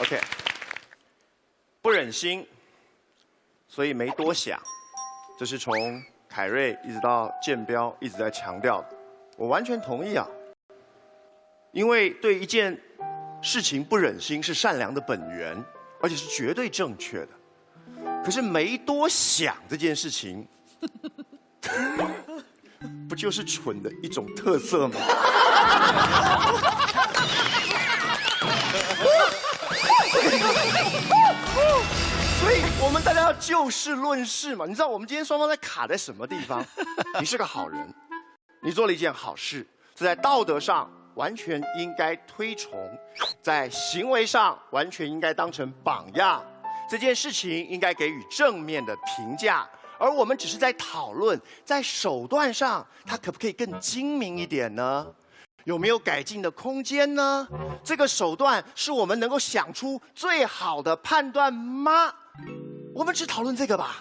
OK，不忍心，所以没多想。这是从凯瑞一直到建标一直在强调的，我完全同意啊。因为对一件事情不忍心是善良的本源，而且是绝对正确的。可是没多想这件事情，不就是蠢的一种特色吗？们大家要就事论事嘛。你知道我们今天双方在卡在什么地方？你是个好人，你做了一件好事，这在道德上完全应该推崇，在行为上完全应该当成榜样。这件事情应该给予正面的评价，而我们只是在讨论，在手段上，它可不可以更精明一点呢？有没有改进的空间呢？这个手段是我们能够想出最好的判断吗？我们只讨论这个吧。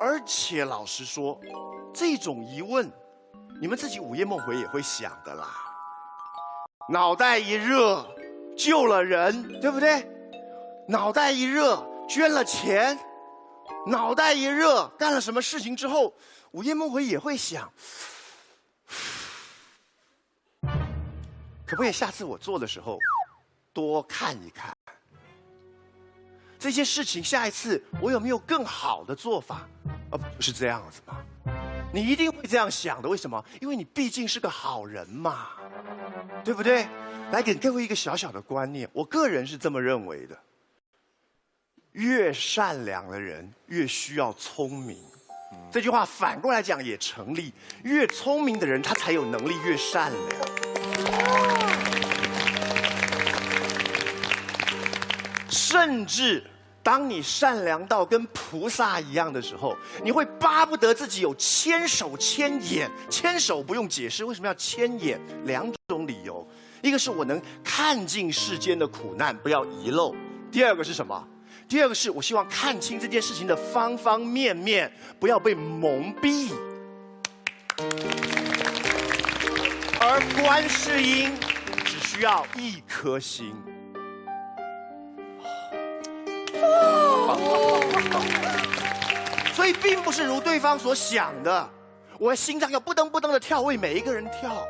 而且老实说，这种疑问，你们自己午夜梦回也会想的啦。脑袋一热，救了人，对不对？脑袋一热，捐了钱。脑袋一热，干了什么事情之后，午夜梦回也会想。可不可以下次我做的时候多看一看这些事情？下一次我有没有更好的做法？而不是这样子吗？你一定会这样想的。为什么？因为你毕竟是个好人嘛，对不对？来给各位一个小小的观念，我个人是这么认为的：越善良的人越需要聪明。这句话反过来讲也成立，越聪明的人他才有能力越善良。甚至，当你善良到跟菩萨一样的时候，你会巴不得自己有千手千眼。千手不用解释，为什么要千眼？两种理由：一个是我能看尽世间的苦难，不要遗漏；第二个是什么？第二个是我希望看清这件事情的方方面面，不要被蒙蔽。而观世音只需要一颗心，所以并不是如对方所想的，我心脏要不噔不噔的跳，为每一个人跳。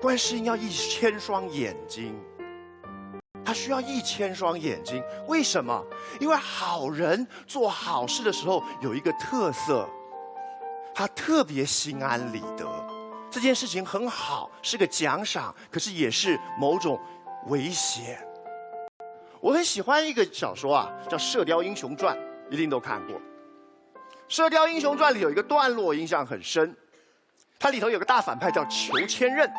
观世音要一千双眼睛，他需要一千双眼睛。为什么？因为好人做好事的时候有一个特色，他特别心安理得。这件事情很好，是个奖赏，可是也是某种危险。我很喜欢一个小说啊，叫《射雕英雄传》，一定都看过。《射雕英雄传》里有一个段落印象很深，它里头有个大反派叫裘千仞，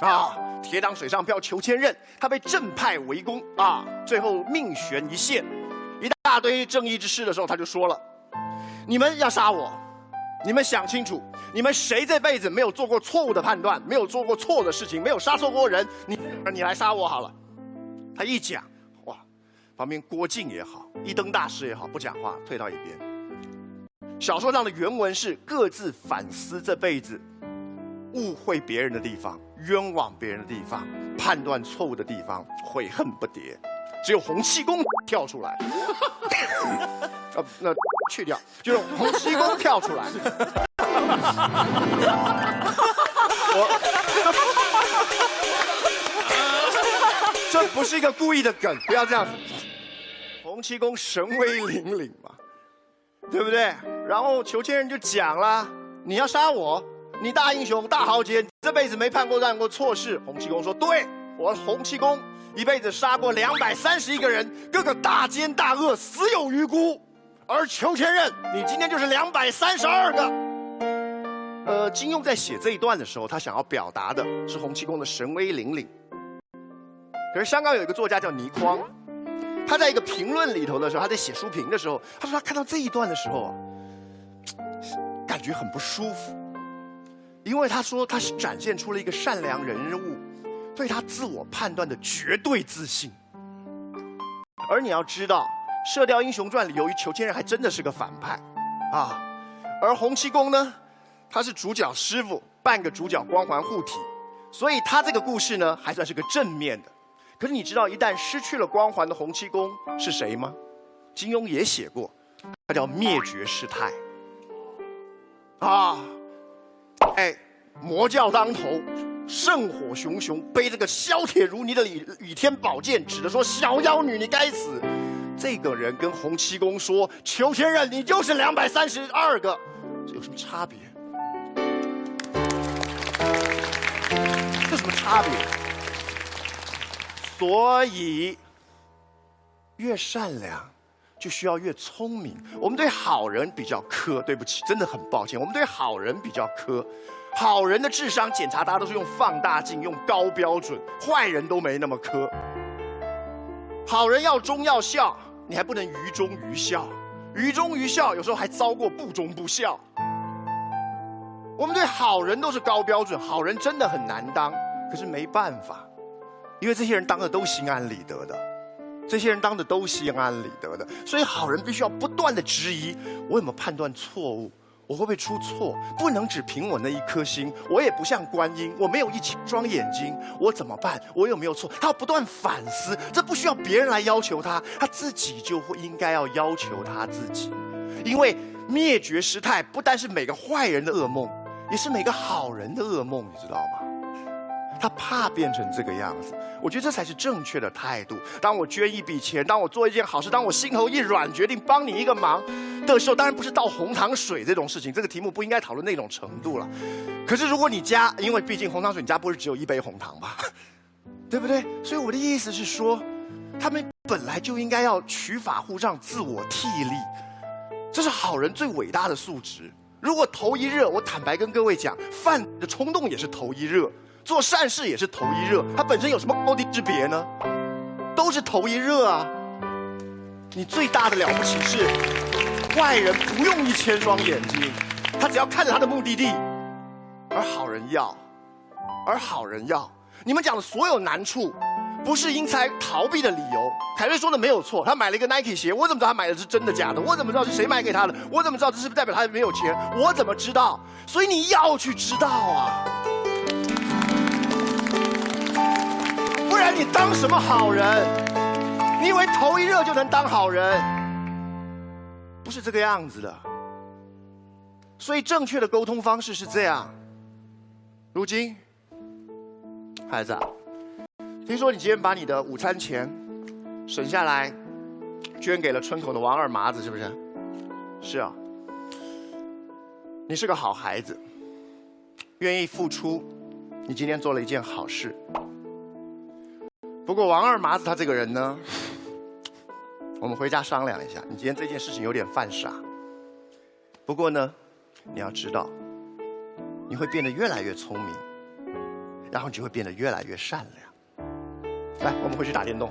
啊，铁掌水上漂裘千仞，他被正派围攻啊，最后命悬一线，一大堆正义之士的时候，他就说了：“你们要杀我。”你们想清楚，你们谁这辈子没有做过错误的判断，没有做过错的事情，没有杀错过人？你你来杀我好了。他一讲，旁边郭靖也好，一灯大师也好，不讲话，退到一边。小说上的原文是各自反思这辈子误会别人的地方、冤枉别人的地方、判断错误的地方，悔恨不迭。只有洪七公跳出来，呃，那去掉，就是洪七公跳出来。我，这不是一个故意的梗，不要这样子。洪七公神威凛凛嘛，对不对？然后裘千仞就讲了：“你要杀我，你大英雄大豪杰，这辈子没判过断过错事。”洪七公说：“对，我洪七公。”一辈子杀过两百三十一个人，个个大奸大恶，死有余辜。而裘千仞，你今天就是两百三十二个。呃，金庸在写这一段的时候，他想要表达的是洪七公的神威凛凛。可是香港有一个作家叫倪匡，他在一个评论里头的时候，他在写书评的时候，他说他看到这一段的时候啊，感觉很不舒服，因为他说他是展现出了一个善良人物。对他自我判断的绝对自信，而你要知道，《射雕英雄传》里由于裘千仞还真的是个反派，啊，而洪七公呢，他是主角师傅，半个主角光环护体，所以他这个故事呢还算是个正面的。可是你知道，一旦失去了光环的洪七公是谁吗？金庸也写过，他叫灭绝师太。啊，哎，魔教当头，圣火熊熊，背着个削铁如泥的倚倚天宝剑，指着说：“小妖女，你该死！”这个人跟洪七公说：“裘千仞，你就是两百三十二个。”这有什么差别？有什么差别？所以，越善良，就需要越聪明。我们对好人比较苛，对不起，真的很抱歉。我们对好人比较苛，好人的智商检查，大家都是用放大镜，用高标准；坏人都没那么苛。好人要忠要孝，你还不能愚忠愚孝，愚忠愚孝有时候还遭过不忠不孝。我们对好人都是高标准，好人真的很难当，可是没办法，因为这些人当的都心安理得的，这些人当的都心安理得的，所以好人必须要不断的质疑我有没有判断错误，我会不会出错，不能只凭我那一颗心，我也不像观音，我没有一双眼睛，我怎么办？我有没有错？他要不断反思，这不需要别人来要求他，他自己就会应该要要求他自己，因为灭绝师太不单是每个坏人的噩梦。也是每个好人的噩梦，你知道吗？他怕变成这个样子。我觉得这才是正确的态度。当我捐一笔钱，当我做一件好事，当我心头一软，决定帮你一个忙的时候，当然不是倒红糖水这种事情。这个题目不应该讨论那种程度了。可是如果你家，因为毕竟红糖水，你家不是只有一杯红糖吧？对不对？所以我的意思是说，他们本来就应该要取法乎上，自我替力，这是好人最伟大的素质。如果头一热，我坦白跟各位讲，犯的冲动也是头一热，做善事也是头一热，它本身有什么高低之别呢？都是头一热啊！你最大的了不起是，坏人不用一千双眼睛，他只要看着他的目的地，而好人要，而好人要，你们讲的所有难处。不是因财逃避的理由。凯瑞说的没有错，他买了一个 Nike 鞋，我怎么知道他买的是真的假的？我怎么知道是谁买给他的？我怎么知道这是不是代表他没有钱？我怎么知道？所以你要去知道啊，然你当什么好人？你以为头一热就能当好人？不是这个样子的。所以正确的沟通方式是这样：如今，孩子。听说你今天把你的午餐钱省下来，捐给了村口的王二麻子，是不是？是啊。你是个好孩子，愿意付出，你今天做了一件好事。不过王二麻子他这个人呢，我们回家商量一下。你今天这件事情有点犯傻。不过呢，你要知道，你会变得越来越聪明，然后你就会变得越来越善良。来，我们回去打电动。